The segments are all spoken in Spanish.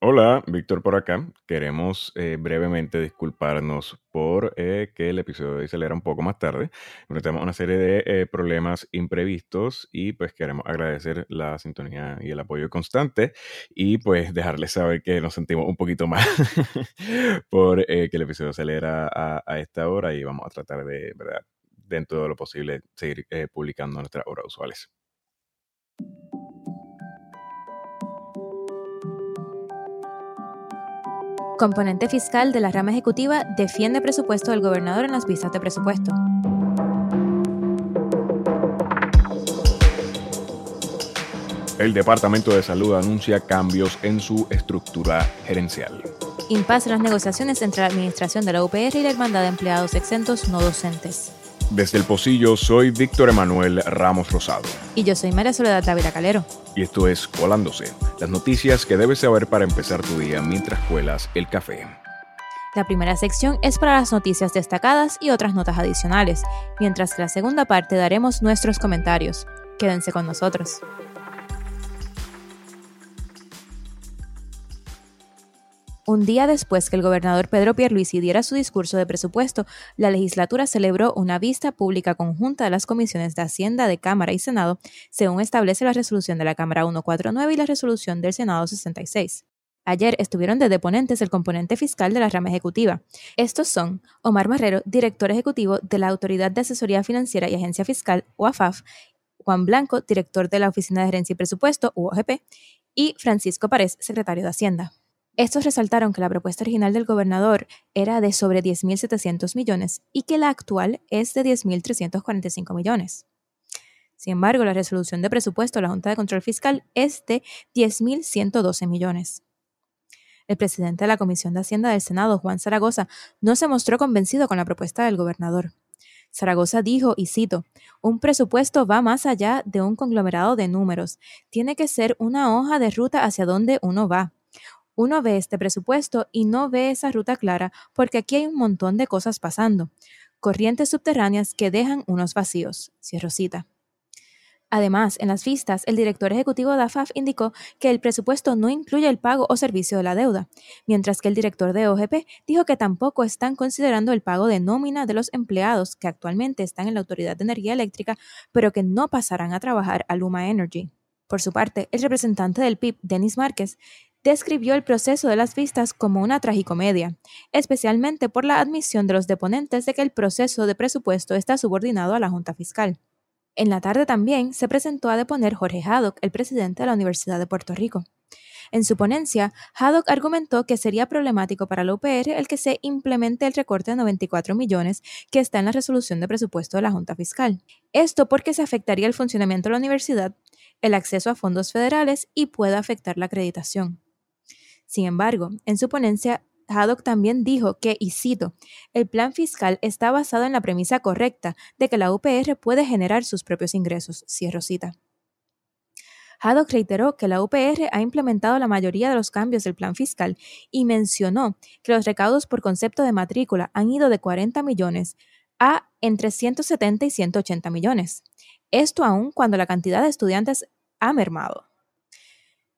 Hola, Víctor por acá. Queremos eh, brevemente disculparnos por eh, que el episodio de hoy saliera un poco más tarde. Tenemos una serie de eh, problemas imprevistos y pues queremos agradecer la sintonía y el apoyo constante y pues dejarles saber que nos sentimos un poquito más por que el episodio saliera a, a, esta hora y vamos a tratar de, ¿verdad? dentro de lo posible, seguir publicando nuestras horas usuales. Componente fiscal de la rama ejecutiva defiende presupuesto del gobernador en las vistas de presupuesto. El Departamento de Salud anuncia cambios en su estructura gerencial. Impasse en las negociaciones entre la Administración de la UPR y la Hermandad de Empleados Exentos No Docentes. Desde el Pocillo soy Víctor Emanuel Ramos Rosado. Y yo soy María Soledad Távila Calero. Y esto es Colándose, las noticias que debes saber para empezar tu día mientras cuelas el café. La primera sección es para las noticias destacadas y otras notas adicionales, mientras que la segunda parte daremos nuestros comentarios. Quédense con nosotros. Un día después que el gobernador Pedro Pierluisi diera su discurso de presupuesto, la legislatura celebró una vista pública conjunta de las comisiones de Hacienda de Cámara y Senado, según establece la resolución de la Cámara 149 y la resolución del Senado 66. Ayer estuvieron de deponentes el componente fiscal de la rama ejecutiva. Estos son Omar Marrero, director ejecutivo de la Autoridad de Asesoría Financiera y Agencia Fiscal, OAFAF, Juan Blanco, director de la Oficina de Gerencia y Presupuesto, UOGP, y Francisco Párez, secretario de Hacienda. Estos resaltaron que la propuesta original del gobernador era de sobre 10.700 millones y que la actual es de 10.345 millones. Sin embargo, la resolución de presupuesto de la Junta de Control Fiscal es de 10.112 millones. El presidente de la Comisión de Hacienda del Senado, Juan Zaragoza, no se mostró convencido con la propuesta del gobernador. Zaragoza dijo, y cito, un presupuesto va más allá de un conglomerado de números, tiene que ser una hoja de ruta hacia donde uno va uno ve este presupuesto y no ve esa ruta clara porque aquí hay un montón de cosas pasando. Corrientes subterráneas que dejan unos vacíos. Cierro cita. Además, en las vistas, el director ejecutivo de AFAF indicó que el presupuesto no incluye el pago o servicio de la deuda, mientras que el director de OGP dijo que tampoco están considerando el pago de nómina de los empleados que actualmente están en la Autoridad de Energía Eléctrica, pero que no pasarán a trabajar a Luma Energy. Por su parte, el representante del PIB, Denis Márquez, describió el proceso de las vistas como una tragicomedia, especialmente por la admisión de los deponentes de que el proceso de presupuesto está subordinado a la Junta Fiscal. En la tarde también se presentó a deponer Jorge Haddock, el presidente de la Universidad de Puerto Rico. En su ponencia, Haddock argumentó que sería problemático para la UPR el que se implemente el recorte de 94 millones que está en la resolución de presupuesto de la Junta Fiscal. Esto porque se afectaría el funcionamiento de la universidad, el acceso a fondos federales y puede afectar la acreditación. Sin embargo, en su ponencia, Haddock también dijo que, y cito, el plan fiscal está basado en la premisa correcta de que la UPR puede generar sus propios ingresos. Cierro cita. Haddock reiteró que la UPR ha implementado la mayoría de los cambios del plan fiscal y mencionó que los recaudos por concepto de matrícula han ido de 40 millones a entre 170 y 180 millones. Esto aún cuando la cantidad de estudiantes ha mermado.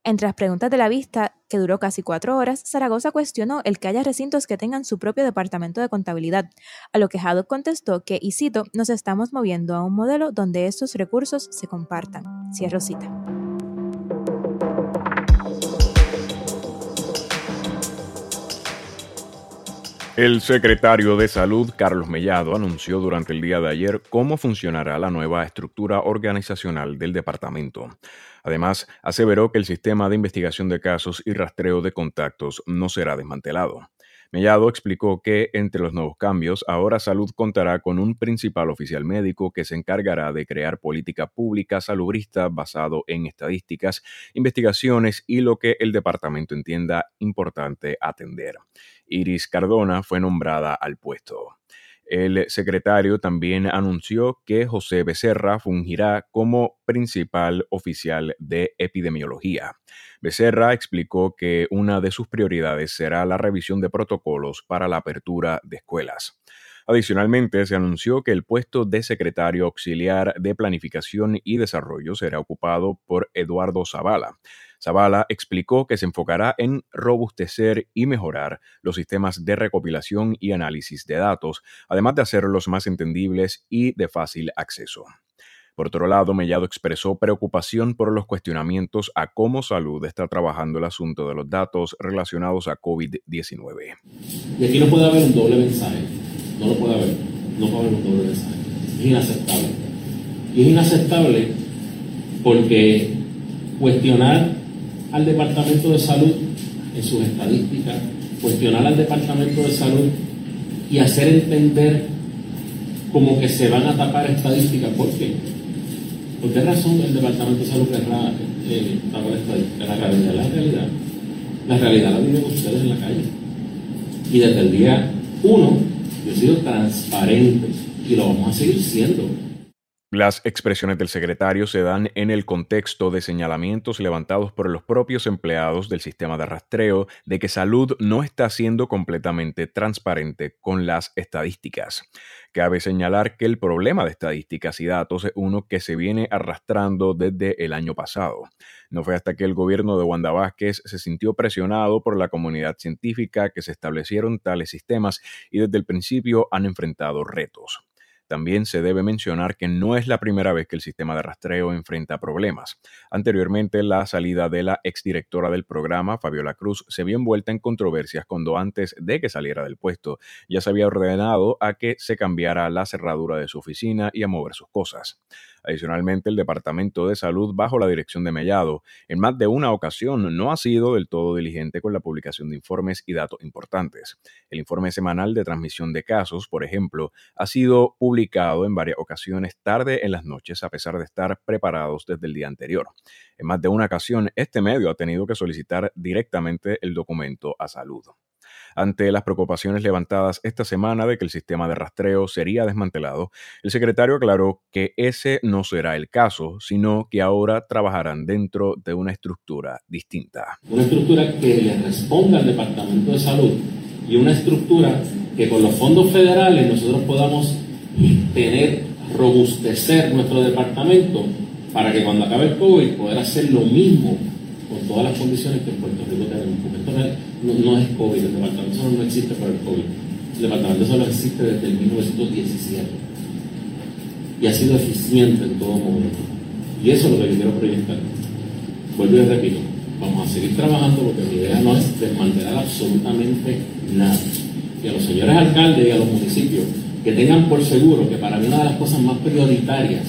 Entre las preguntas de la vista, que duró casi cuatro horas, Zaragoza cuestionó el que haya recintos que tengan su propio departamento de contabilidad, a lo que Haddock contestó que, y cito, nos estamos moviendo a un modelo donde estos recursos se compartan. Cierro cita. El secretario de Salud, Carlos Mellado, anunció durante el día de ayer cómo funcionará la nueva estructura organizacional del departamento. Además, aseveró que el sistema de investigación de casos y rastreo de contactos no será desmantelado. Mellado explicó que entre los nuevos cambios, ahora Salud contará con un principal oficial médico que se encargará de crear política pública salubrista basado en estadísticas, investigaciones y lo que el departamento entienda importante atender. Iris Cardona fue nombrada al puesto. El secretario también anunció que José Becerra fungirá como principal oficial de epidemiología. Becerra explicó que una de sus prioridades será la revisión de protocolos para la apertura de escuelas. Adicionalmente, se anunció que el puesto de secretario auxiliar de Planificación y Desarrollo será ocupado por Eduardo Zavala. Zavala explicó que se enfocará en robustecer y mejorar los sistemas de recopilación y análisis de datos, además de hacerlos más entendibles y de fácil acceso. Por otro lado, Mellado expresó preocupación por los cuestionamientos a cómo Salud está trabajando el asunto de los datos relacionados a COVID-19. Y aquí no puede haber un doble mensaje. No lo puede haber. No puede haber un doble mensaje. Es inaceptable. Y es inaceptable porque cuestionar al Departamento de Salud en sus estadísticas, cuestionar al Departamento de Salud y hacer entender como que se van a tapar estadísticas. ¿Por qué? ¿Por qué razón el Departamento de Salud querrá eh, tapar estadísticas? La realidad, la realidad. La realidad la viven ustedes en la calle. Y desde el día uno, yo he sido transparente y lo vamos a seguir siendo. Las expresiones del secretario se dan en el contexto de señalamientos levantados por los propios empleados del sistema de rastreo de que salud no está siendo completamente transparente con las estadísticas. Cabe señalar que el problema de estadísticas y datos es uno que se viene arrastrando desde el año pasado. No fue hasta que el gobierno de Wanda Vázquez se sintió presionado por la comunidad científica que se establecieron tales sistemas y desde el principio han enfrentado retos. También se debe mencionar que no es la primera vez que el sistema de rastreo enfrenta problemas. Anteriormente, la salida de la exdirectora del programa, Fabiola Cruz, se vio envuelta en controversias cuando antes de que saliera del puesto ya se había ordenado a que se cambiara la cerradura de su oficina y a mover sus cosas. Adicionalmente, el Departamento de Salud, bajo la dirección de Mellado, en más de una ocasión no ha sido del todo diligente con la publicación de informes y datos importantes. El informe semanal de transmisión de casos, por ejemplo, ha sido publicado en varias ocasiones tarde en las noches a pesar de estar preparados desde el día anterior. En más de una ocasión, este medio ha tenido que solicitar directamente el documento a salud. Ante las preocupaciones levantadas esta semana de que el sistema de rastreo sería desmantelado, el secretario aclaró que ese no será el caso, sino que ahora trabajarán dentro de una estructura distinta. Una estructura que le responda al Departamento de Salud y una estructura que con los fondos federales nosotros podamos tener, robustecer nuestro departamento para que cuando acabe el COVID poder hacer lo mismo todas las condiciones que en Puerto Rico tenemos. Porque esto no, es COVID, el Departamento de Salud no existe por el COVID. El Departamento de existe desde el 1917 y ha sido eficiente en todo momento. Y eso es lo que yo quiero proyectar. Vuelvo y repito, vamos a seguir trabajando porque mi idea no es desmantelar absolutamente nada. Y a los señores alcaldes y a los municipios que tengan por seguro que para mí una de las cosas más prioritarias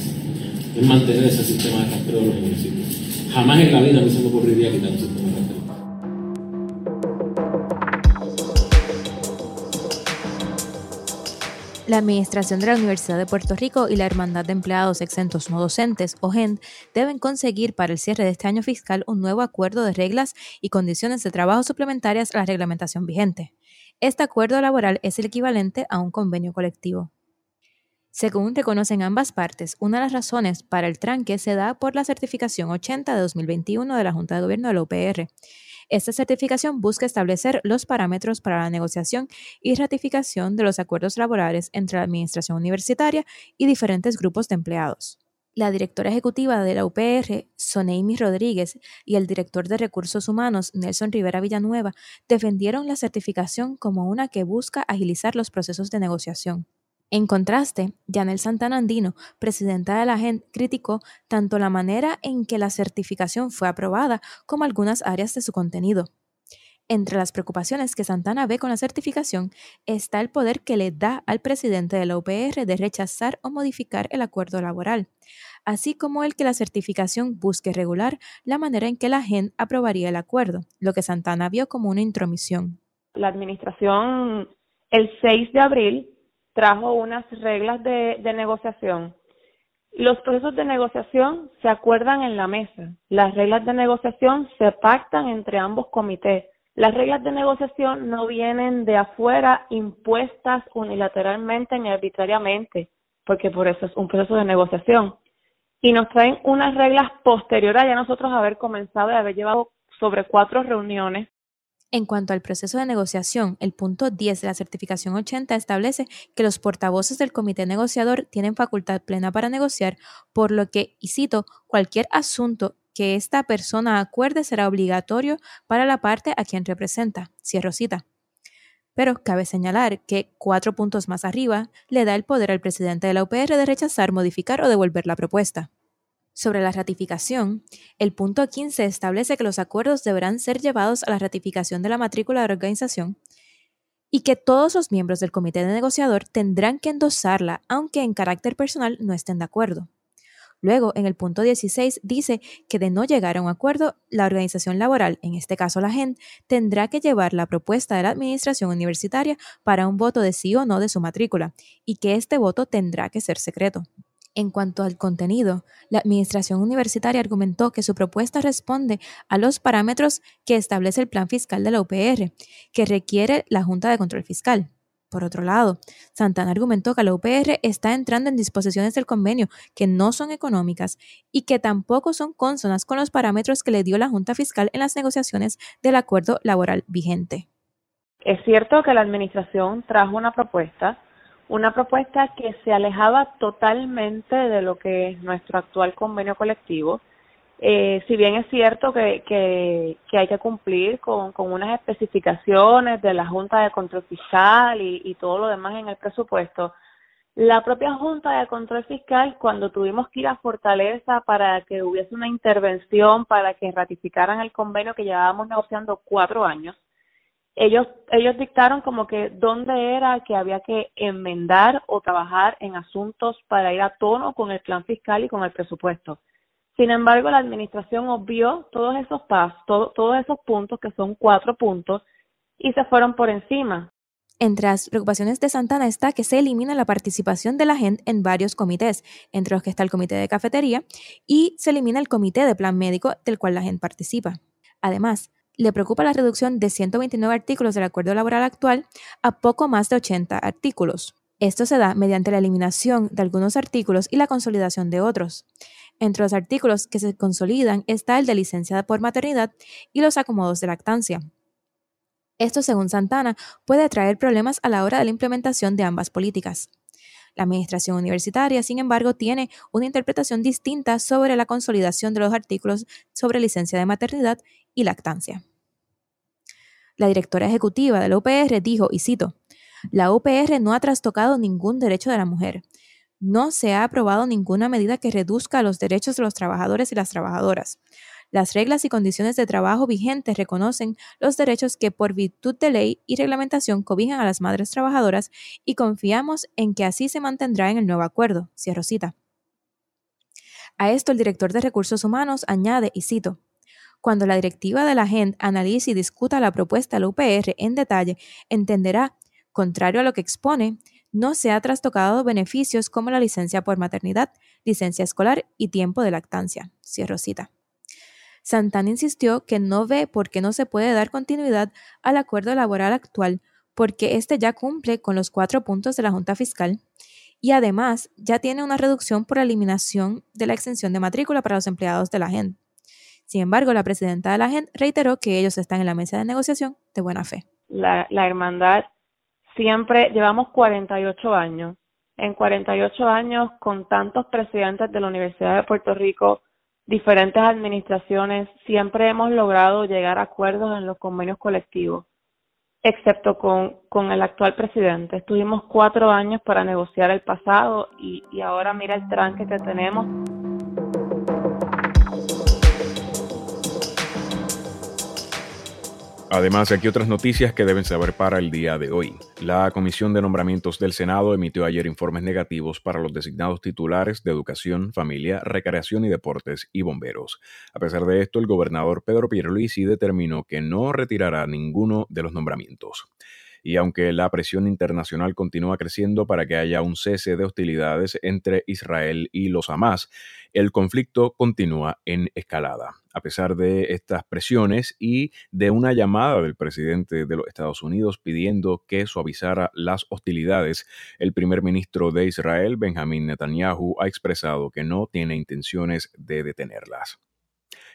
es mantener ese sistema de rastreo de los municipios. Jamás en la vida me se me ocurriría quitar un de. La Administración de la Universidad de Puerto Rico y la Hermandad de Empleados Exentos No Docentes, o GEND, deben conseguir para el cierre de este año fiscal un nuevo acuerdo de reglas y condiciones de trabajo suplementarias a la reglamentación vigente. Este acuerdo laboral es el equivalente a un convenio colectivo. Según reconocen ambas partes, una de las razones para el tranque se da por la certificación 80 de 2021 de la Junta de Gobierno de la UPR. Esta certificación busca establecer los parámetros para la negociación y ratificación de los acuerdos laborales entre la administración universitaria y diferentes grupos de empleados. La directora ejecutiva de la UPR, Soneimi Rodríguez, y el director de Recursos Humanos, Nelson Rivera Villanueva, defendieron la certificación como una que busca agilizar los procesos de negociación. En contraste, Janel Santana Andino, presidenta de la GEN, criticó tanto la manera en que la certificación fue aprobada como algunas áreas de su contenido. Entre las preocupaciones que Santana ve con la certificación está el poder que le da al presidente de la UPR de rechazar o modificar el acuerdo laboral, así como el que la certificación busque regular la manera en que la GEN aprobaría el acuerdo, lo que Santana vio como una intromisión. La administración el 6 de abril trajo unas reglas de, negociación. Los procesos de negociación se acuerdan en la mesa. Las reglas de negociación se pactan entre ambos comités. Las reglas de negociación no vienen de afuera impuestas unilateralmente ni arbitrariamente, porque por eso es un proceso de negociación. Y nos traen unas reglas posteriores a ya nosotros haber comenzado y haber llevado sobre cuatro reuniones En cuanto al proceso de negociación, el punto 10 de la certificación 80 establece que los portavoces del comité negociador tienen facultad plena para negociar, por lo que, y cito, cualquier asunto que esta persona acuerde será obligatorio para la parte a quien representa. Cierro cita. Pero cabe señalar que cuatro puntos más arriba le da el poder al presidente de la UPR de rechazar, modificar o devolver la propuesta. Sobre la ratificación, el punto 15 establece que los acuerdos deberán ser llevados a la ratificación de la matrícula de la organización y que todos los miembros del comité de negociador tendrán que endosarla, aunque en carácter personal no estén de acuerdo. Luego, en el punto 16, dice que de no llegar a un acuerdo, la organización laboral, en este caso la GEN, tendrá que llevar la propuesta de la administración universitaria para un voto de sí o no de su matrícula, y que este voto tendrá que ser secreto. En cuanto al contenido, la Administración Universitaria argumentó que su propuesta responde a los parámetros que establece el plan fiscal de la UPR, que requiere la Junta de Control Fiscal. Por otro lado, Santana argumentó que la UPR está entrando en disposiciones del convenio que no son económicas y que tampoco son consonas con los parámetros que le dio la Junta Fiscal en las negociaciones del acuerdo laboral vigente. Es cierto que la Administración trajo una propuesta una propuesta que se alejaba totalmente de lo que es nuestro actual convenio colectivo. Eh, si bien es cierto que, que, hay que cumplir con, unas especificaciones de la Junta de Control Fiscal y, y todo lo demás en el presupuesto, la propia Junta de Control Fiscal, cuando tuvimos que ir a Fortaleza para que hubiese una intervención para que ratificaran el convenio que llevábamos negociando cuatro años, ellos, ellos dictaron como que dónde era que había que enmendar o trabajar en asuntos para ir a tono con el plan fiscal y con el presupuesto. Sin embargo, la administración obvió todos esos pasos, todos esos puntos, que son cuatro puntos, y se fueron por encima. Entre las preocupaciones de Santana está que se elimina la participación de la gente en varios comités, entre los que está el comité de cafetería, y se elimina el comité de plan médico del cual la gente participa. Además, le preocupa la reducción de 129 artículos del acuerdo laboral actual a poco más de 80 artículos. Esto se da mediante la eliminación de algunos artículos y la consolidación de otros. Entre los artículos que se consolidan está el de licencia por maternidad y los acomodos de lactancia. Esto, según Santana, puede traer problemas a la hora de la implementación de ambas políticas. La administración universitaria, sin embargo, tiene una interpretación distinta sobre la consolidación de los artículos sobre licencia de maternidad y lactancia. La directora ejecutiva de la UPR dijo, y cito, la UPR no ha trastocado ningún derecho de la mujer. No se ha aprobado ninguna medida que reduzca los derechos de los trabajadores y las trabajadoras. Las reglas y condiciones de trabajo vigentes reconocen los derechos que por virtud de ley y reglamentación cobijan a las madres trabajadoras y confiamos en que así se mantendrá en el nuevo acuerdo. Cierro cita. A esto el director de Recursos Humanos añade, y cito, cuando la directiva de la gente analice y discuta la propuesta de la UPR en detalle, entenderá, contrario a lo que expone, no se ha trastocado beneficios como la licencia por maternidad, licencia escolar y tiempo de lactancia. Cierro cita. Santana insistió que no ve por qué no se puede dar continuidad al acuerdo laboral actual, porque éste ya cumple con los cuatro puntos de la Junta Fiscal y además ya tiene una reducción por eliminación de la exención de matrícula para los empleados de la gente. Sin embargo, la presidenta de la gente reiteró que ellos están en la mesa de negociación de buena fe. La, la hermandad siempre llevamos 48 años. En 48 años, con tantos presidentes de la Universidad de Puerto Rico, diferentes administraciones, siempre hemos logrado llegar a acuerdos en los convenios colectivos, excepto con, con el actual presidente. Estuvimos cuatro años para negociar el pasado y, y ahora mira el tranque que tenemos. Además, aquí otras noticias que deben saber para el día de hoy. La Comisión de Nombramientos del Senado emitió ayer informes negativos para los designados titulares de Educación, Familia, Recreación y Deportes y Bomberos. A pesar de esto, el gobernador Pedro Pierluisi determinó que no retirará ninguno de los nombramientos y aunque la presión internacional continúa creciendo para que haya un cese de hostilidades entre Israel y los Hamas, el conflicto continúa en escalada. A pesar de estas presiones y de una llamada del presidente de los Estados Unidos pidiendo que suavizara las hostilidades, el primer ministro de Israel, Benjamin Netanyahu, ha expresado que no tiene intenciones de detenerlas.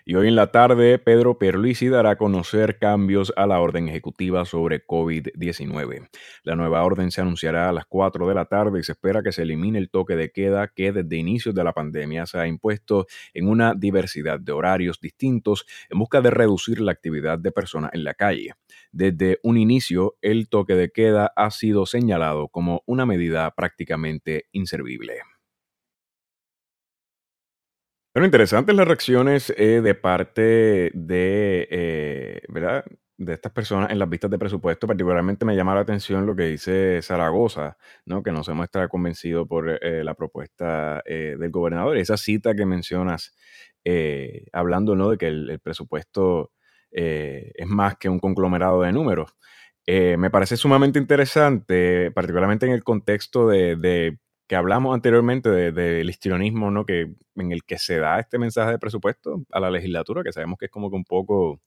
Y hoy en la tarde, Pedro Pierluisi dará a conocer cambios a la orden ejecutiva sobre COVID-19. La nueva orden se anunciará a las 4 de la tarde y se espera que se elimine el toque de queda que desde inicios de la pandemia se ha impuesto en una diversidad de horarios distintos en busca de reducir la actividad de personas en la calle. Desde un inicio, el toque de queda ha sido señalado como una medida prácticamente inservible. Pero interesantes las reacciones eh, de parte de, eh, ¿verdad? de estas personas en las vistas de presupuesto. Particularmente me llama la atención lo que dice Zaragoza, ¿no? que no se muestra convencido por eh, la propuesta del gobernador. Esa cita que mencionas, hablando ¿no? de que el, presupuesto es más que un conglomerado de números. me parece sumamente interesante, particularmente en el contexto de que hablamos anteriormente del de, histrionismo, ¿no? Que, en el que se da este mensaje de presupuesto a la legislatura, que sabemos que es como que un poco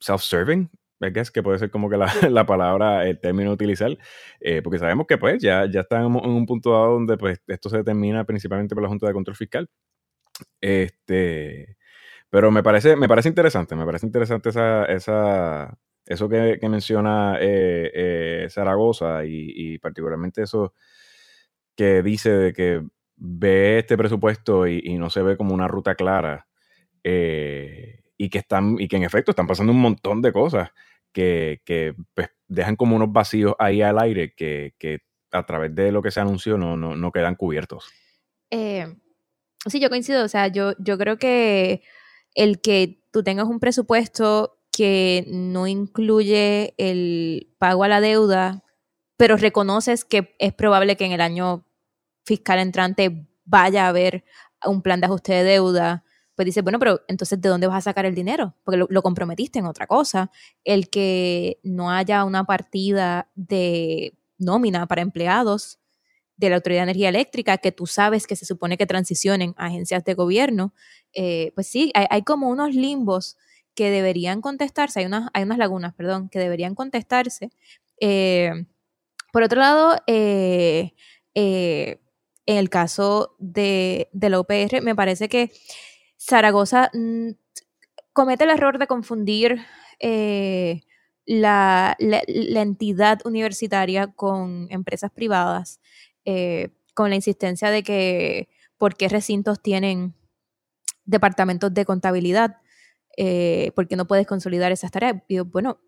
self-serving, guess, que puede ser como que la, la palabra, el término a utilizar, eh, porque sabemos que pues ya, ya estamos en un punto dado donde pues esto se determina principalmente por la Junta de Control Fiscal. Este, pero me parece, me parece interesante, me parece interesante esa, esa, eso que, menciona eh, eh, Zaragoza y particularmente eso que dice de que ve este presupuesto y, no se ve como una ruta clara eh, y, que están, y que en efecto están pasando un montón de cosas que, pues, dejan como unos vacíos ahí al aire que, a través de lo que se anunció no, no, quedan cubiertos. Eh, sí, yo coincido. O sea, yo, yo creo que el que tú tengas un presupuesto que no incluye el pago a la deuda, pero reconoces que es probable que en el año fiscal entrante vaya a haber un plan de ajuste de deuda, pues dice, bueno, pero entonces ¿de dónde vas a sacar el dinero? Porque lo, comprometiste en otra cosa. El que no haya una partida de nómina para empleados de la Autoridad de Energía Eléctrica, que tú sabes que se supone que transicionen agencias de gobierno, eh, pues sí, hay, como unos limbos que deberían contestarse, hay unas, hay unas lagunas, perdón, que deberían contestarse. Eh, por otro lado, eh, en el caso de, la UPR, me parece que Zaragoza mm, comete el error de confundir eh, la, entidad universitaria con empresas privadas, eh, con la insistencia de que por qué recintos tienen departamentos de contabilidad, eh, por qué no puedes consolidar esas tareas. bueno,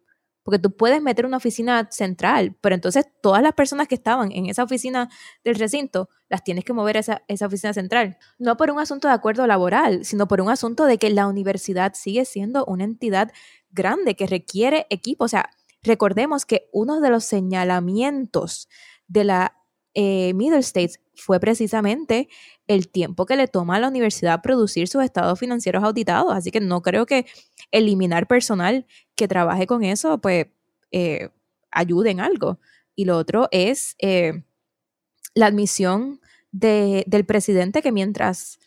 porque tú puedes meter una oficina central, pero entonces todas las personas que estaban en esa oficina del recinto las tienes que mover a esa, oficina central. No por un asunto de acuerdo laboral, sino por un asunto de que la universidad sigue siendo una entidad grande que requiere equipo. O sea, recordemos que uno de los señalamientos de la eh, Middle States fue precisamente el tiempo que le toma a la universidad producir sus estados financieros auditados. Así que no creo que eliminar personal que trabaje con eso, pues, eh, ayude en algo. Y lo otro es eh, la admisión del presidente que mientras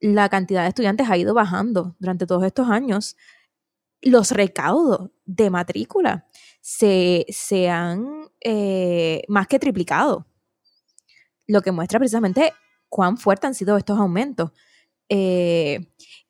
la cantidad de estudiantes ha ido bajando durante todos estos años, los recaudos de matrícula se, han más que triplicado lo que muestra precisamente cuán fuertes han sido estos aumentos. Eh,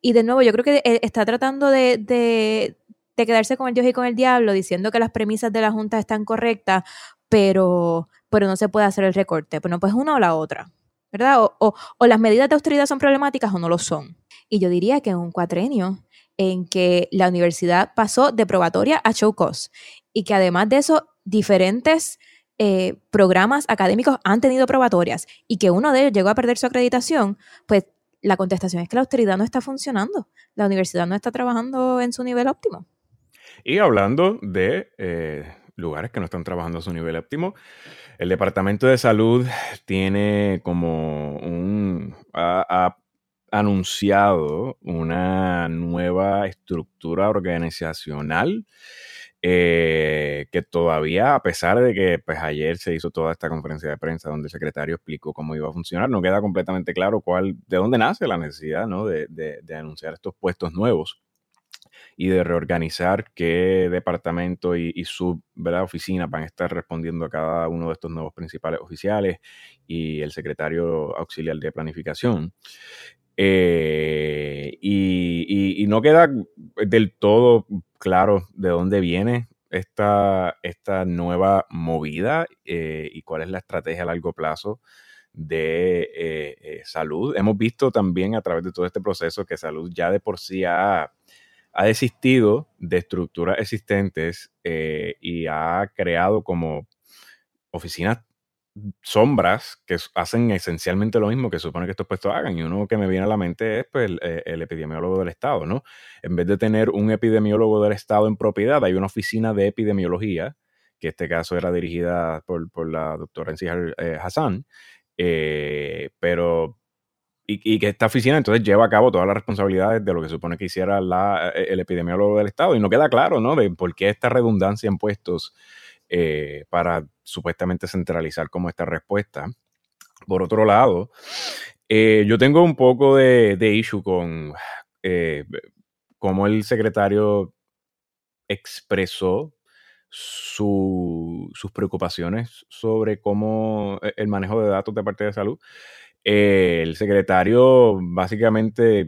y de nuevo, yo creo que está tratando de, quedarse con el Dios y con el diablo, diciendo que las premisas de la Junta están correctas, pero, pero no se puede hacer el recorte. Bueno, pues una o la otra, ¿verdad? O, las medidas de austeridad son problemáticas o no lo son. Y yo diría que en un cuatrenio en que la universidad pasó de probatoria a show cost y que además de eso, diferentes eh, programas académicos han tenido probatorias y que uno de ellos llegó a perder su acreditación, pues la contestación es que la austeridad no está funcionando, la universidad no está trabajando en su nivel óptimo. Y hablando de eh, lugares que no están trabajando a su nivel óptimo, el Departamento de Salud tiene como un... anunciado una nueva estructura organizacional eh, que todavía, a pesar de que pues, ayer se hizo toda esta conferencia de prensa donde el secretario explicó cómo iba a funcionar, no queda completamente claro cuál, de dónde nace la necesidad ¿no? de, de, anunciar estos puestos nuevos y de reorganizar qué departamento y, y oficina van a estar respondiendo a cada uno de estos nuevos principales oficiales y el secretario auxiliar de planificación. Eh, y, no queda del todo claro de dónde viene esta, esta nueva movida eh, y cuál es la estrategia a largo plazo de eh, salud. Hemos visto también a través de todo este proceso que salud ya de por sí ha, ha desistido de estructuras existentes y ha creado como oficinas sombras que hacen esencialmente lo mismo que supone que estos puestos hagan. Y uno que me viene a la mente es pues, el, eh, epidemiólogo del Estado, ¿no? En vez de tener un epidemiólogo del Estado en propiedad, hay una oficina de epidemiología, que este caso era dirigida por, la doctora Encijar eh, Hassan, eh, pero y, que esta oficina entonces lleva a cabo todas las responsabilidades de lo que supone que hiciera la, el epidemiólogo del Estado. Y no queda claro, ¿no? De por qué esta redundancia en puestos eh, para supuestamente centralizar como esta respuesta. Por otro lado, eh, yo tengo un poco de, issue con eh, cómo el secretario expresó sus preocupaciones sobre cómo e, el manejo de datos de parte de salud. el secretario básicamente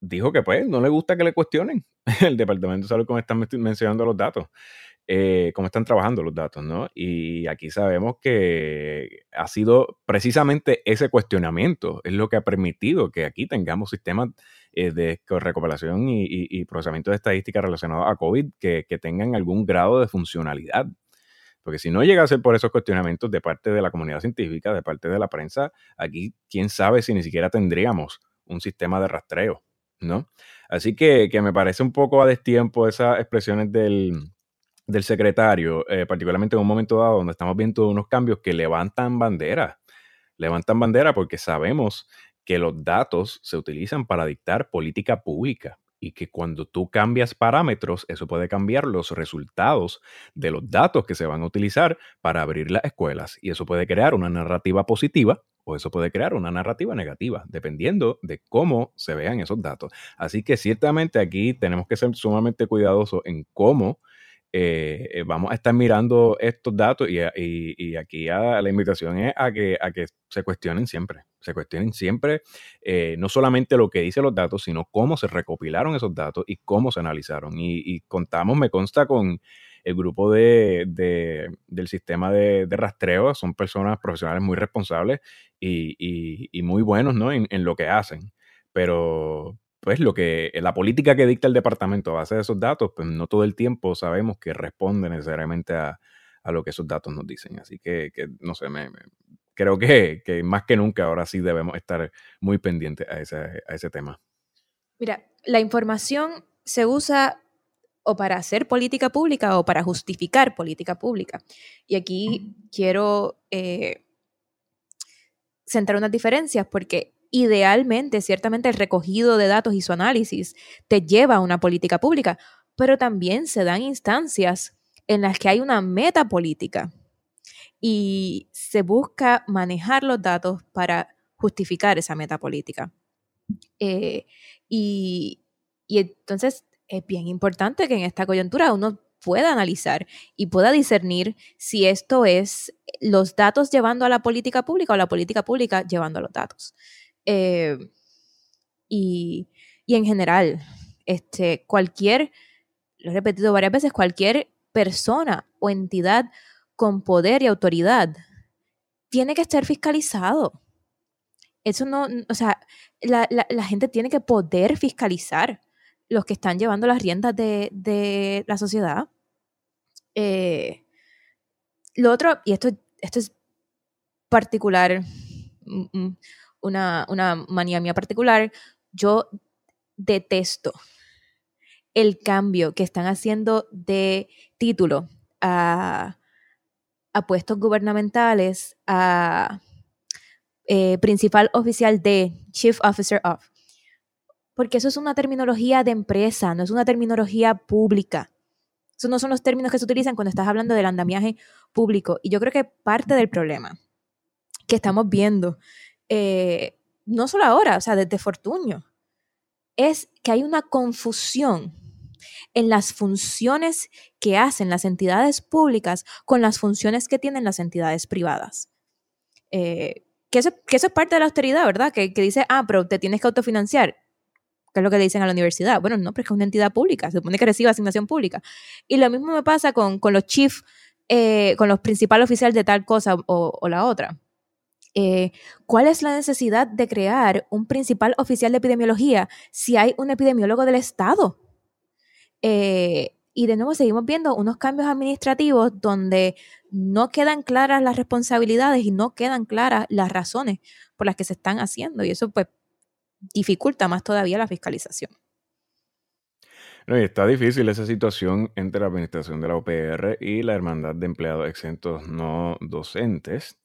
dijo que pues no le gusta que le cuestionen el Departamento de Salud como están mencionando los datos. Eh, cómo están trabajando los datos, ¿no? Y aquí sabemos que ha sido precisamente ese cuestionamiento, es lo que ha permitido que aquí tengamos sistemas eh, de recuperación y, procesamiento de estadísticas relacionados a COVID que, tengan algún grado de funcionalidad. Porque si no llega a ser por esos cuestionamientos de parte de la comunidad científica, de parte de la prensa, aquí quién sabe si ni siquiera tendríamos un sistema de rastreo, ¿no? Así que, que me parece un poco a destiempo esas expresiones del, del secretario, eh, particularmente en un momento dado donde estamos viendo unos cambios que levantan bandera. Levantan bandera porque sabemos que los datos se utilizan para dictar política pública y que cuando tú cambias parámetros, eso puede cambiar los resultados de los datos que se van a utilizar para abrir las escuelas. Y eso puede crear una narrativa positiva o eso puede crear una narrativa negativa, dependiendo de cómo se vean esos datos. Así que ciertamente aquí tenemos que ser sumamente cuidadosos en cómo eh, eh, vamos a estar mirando estos datos y, aquí la invitación es a que, a que se cuestionen siempre, se cuestionen siempre eh, no solamente lo que dicen los datos, sino cómo se recopilaron esos datos y cómo se analizaron. Y, contamos, me consta con el grupo de, del sistema de, rastreo, son personas profesionales muy responsables y, muy buenos ¿no? en, en lo que hacen. Pero, pues lo que la política que dicta el departamento a base de esos datos, pues no todo el tiempo sabemos que responde necesariamente a, lo que esos datos nos dicen. Así que, no sé, me, creo que, más que nunca ahora sí debemos estar muy pendientes a ese, a ese tema. Mira, la información se usa o para hacer política pública o para justificar política pública. Y aquí quiero eh, centrar unas diferencias porque Idealmente, ciertamente el recogido de datos y su análisis te lleva a una política pública, pero también se dan instancias en las que hay una meta política y se busca manejar los datos para justificar esa meta política. Eh, y, y entonces es bien importante que en esta coyuntura uno pueda analizar y pueda discernir si esto es los datos llevando a la política pública o la política pública llevando a los datos. Eh, y, en general, este, cualquier, lo he repetido varias veces, cualquier persona o entidad con poder y autoridad tiene que estar fiscalizado. Eso no, o sea, la, gente tiene que poder fiscalizar los que están llevando las riendas de, la sociedad. Eh, lo otro, y esto, esto es particular, una, manía mía particular, yo detesto el cambio que están haciendo de título a, puestos gubernamentales, a eh, principal oficial de, Chief Officer of. Porque eso es una terminología de empresa, no es una terminología pública. Esos no son los términos que se utilizan cuando estás hablando del andamiaje público. Y yo creo que parte del problema que estamos viendo eh, no solo ahora, o sea, desde Fortuño, es que hay una confusión en las funciones que hacen las entidades públicas con las funciones que tienen las entidades privadas. Eh, que, eso, que eso es parte de la austeridad, ¿verdad? Que, que dice, ah, pero te tienes que autofinanciar que es lo que le dicen a la universidad. Bueno, no, pero es que es una entidad pública, se supone que recibe asignación pública. Y lo mismo me pasa con, con los chief, eh, con los principales oficiales de tal cosa o la otra. Eh, ¿Cuál es la necesidad de crear un principal oficial de epidemiología si hay un epidemiólogo del Estado? Eh, y de nuevo seguimos viendo unos cambios administrativos donde no quedan claras las responsabilidades y no quedan claras las razones por las que se están haciendo. Y eso pues dificulta más todavía la fiscalización. No, está difícil esa situación entre la administración de la OPR y la Hermandad de Empleados Exentos No Docentes,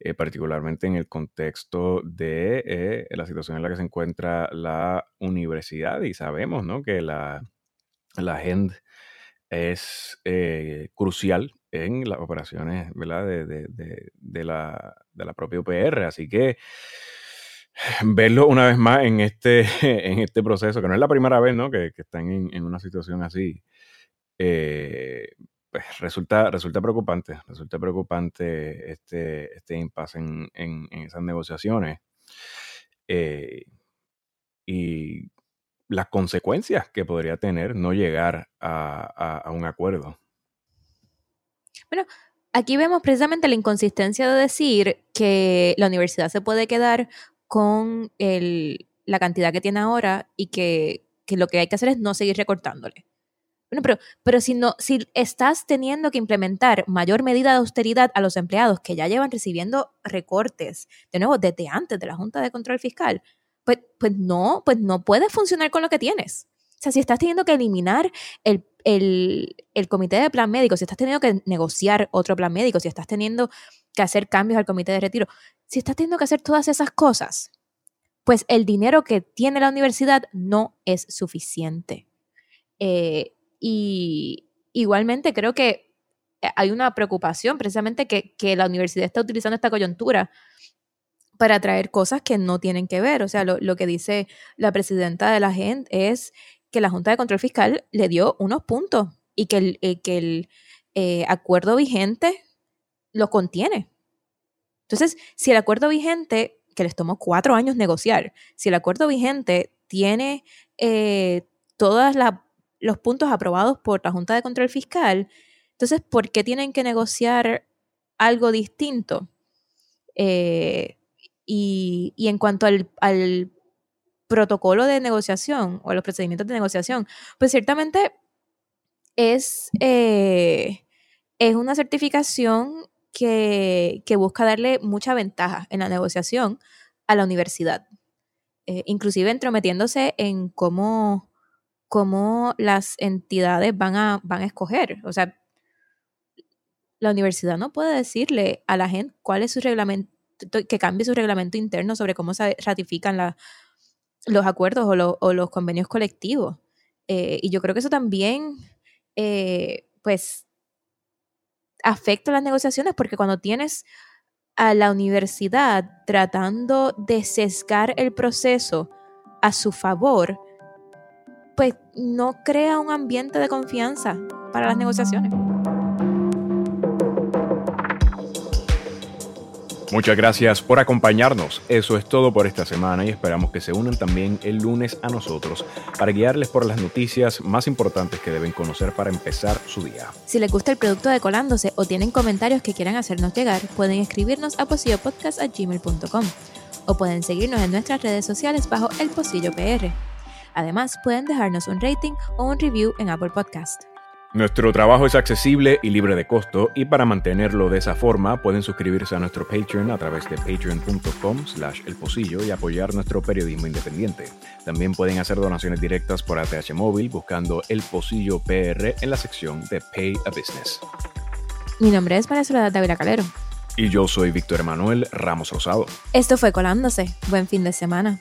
eh, particularmente en el contexto de eh, la situación en la que se encuentra la universidad. Y sabemos ¿no? que la, la es eh, crucial en las operaciones ¿verdad? De, de, de, la, de la propia OPR. Así que verlo una vez más en este, en este proceso, que no es la primera vez ¿no? que, están en, una situación así, eh, pues resulta, resulta preocupante, resulta preocupante este, este impasse en, en, esas negociaciones eh, y las consecuencias que podría tener no llegar a, a un acuerdo. Bueno, aquí vemos precisamente la inconsistencia de decir que la universidad se puede quedar con el, la cantidad que tiene ahora y que, que, lo que hay que hacer es no seguir recortándole. Bueno, pero, pero si, no, si estás teniendo que implementar mayor medida de austeridad a los empleados que ya llevan recibiendo recortes, de nuevo, desde antes de la Junta de Control Fiscal, pues, pues no, pues no puedes funcionar con lo que tienes. O sea, si estás teniendo que eliminar el, el, el, comité de plan médico, si estás teniendo que negociar otro plan médico, si estás teniendo que hacer cambios al comité de retiro, si estás teniendo que hacer todas esas cosas, pues el dinero que tiene la universidad no es suficiente. Eh, y igualmente creo que hay una preocupación precisamente que, que, la universidad está utilizando esta coyuntura para traer cosas que no tienen que ver. O sea, lo, lo que dice la presidenta de la gente es que la Junta de Control Fiscal le dio unos puntos y que el, eh, que el eh, acuerdo vigente lo contiene. Entonces, si el acuerdo vigente, que les tomó cuatro años negociar, si el acuerdo vigente tiene eh, todos los puntos aprobados por la Junta de Control Fiscal, entonces, ¿por qué tienen que negociar algo distinto? Eh, y, y, en cuanto al, al protocolo de negociación o los procedimientos de negociación, pues ciertamente es, eh, es una certificación que, que, busca darle mucha ventaja en la negociación a la universidad, eh, inclusive entrometiéndose en cómo, cómo las entidades van a, van a escoger. O sea, la universidad no puede decirle a la gente cuál es su reglamento, que cambie su reglamento interno sobre cómo se ratifican la, los acuerdos o, lo, o, los convenios colectivos. Eh, y yo creo que eso también, eh, pues, afecta las negociaciones porque cuando tienes a la universidad tratando de sesgar el proceso a su favor, pues no crea un ambiente de confianza para las negociaciones. Muchas gracias por acompañarnos. Eso es todo por esta semana y esperamos que se unan también el lunes a nosotros para guiarles por las noticias más importantes que deben conocer para empezar su día. Si les gusta el producto de Colándose o tienen comentarios que quieran hacernos llegar, pueden escribirnos a posillopodcast.gmail.com o pueden seguirnos en nuestras redes sociales bajo El Posillo PR. Además, pueden dejarnos un rating o un review en Apple Podcast. Nuestro trabajo es accesible y libre de costo y para mantenerlo de esa forma pueden suscribirse a nuestro Patreon a través de patreon.com slash elposillo y apoyar nuestro periodismo independiente. También pueden hacer donaciones directas por ATH Móvil buscando El Pocillo PR en la sección de Pay a Business. Mi nombre es Soledad Davila Calero. Y yo soy Víctor Emanuel Ramos Rosado. Esto fue Colándose. Buen fin de semana.